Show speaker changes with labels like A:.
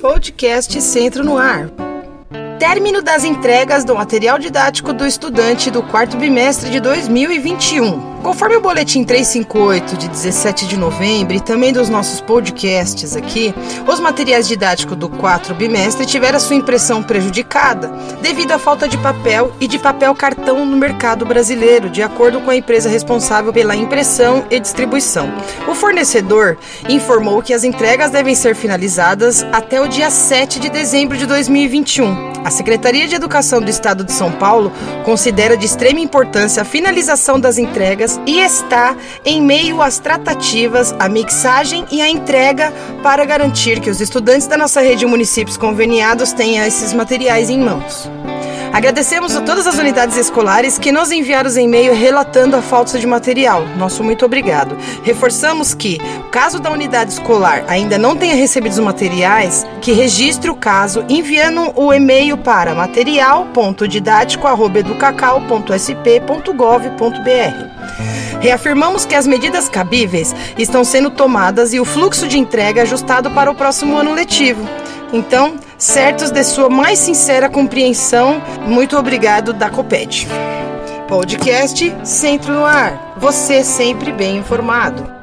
A: Podcast Centro no Ar. Término das entregas do material didático do estudante do quarto bimestre de 2021. Conforme o boletim 358 de 17 de novembro e também dos nossos podcasts aqui, os materiais didáticos do 4 bimestre tiveram sua impressão prejudicada devido à falta de papel e de papel cartão no mercado brasileiro, de acordo com a empresa responsável pela impressão e distribuição. O fornecedor informou que as entregas devem ser finalizadas até o dia 7 de dezembro de 2021. A Secretaria de Educação do Estado de São Paulo considera de extrema importância a finalização das entregas e está em meio às tratativas, a mixagem e a entrega para garantir que os estudantes da nossa rede de municípios conveniados tenham esses materiais em mãos. Agradecemos a todas as unidades escolares que nos enviaram e-mail relatando a falta de material. Nosso muito obrigado. Reforçamos que, caso da unidade escolar ainda não tenha recebido os materiais, que registre o caso enviando o e-mail para material.didático@educacau.sp.gov.br. Reafirmamos que as medidas cabíveis estão sendo tomadas e o fluxo de entrega ajustado para o próximo ano letivo. Então, certos de sua mais sincera compreensão, muito obrigado da Coped. Podcast Centro no Ar. Você sempre bem informado.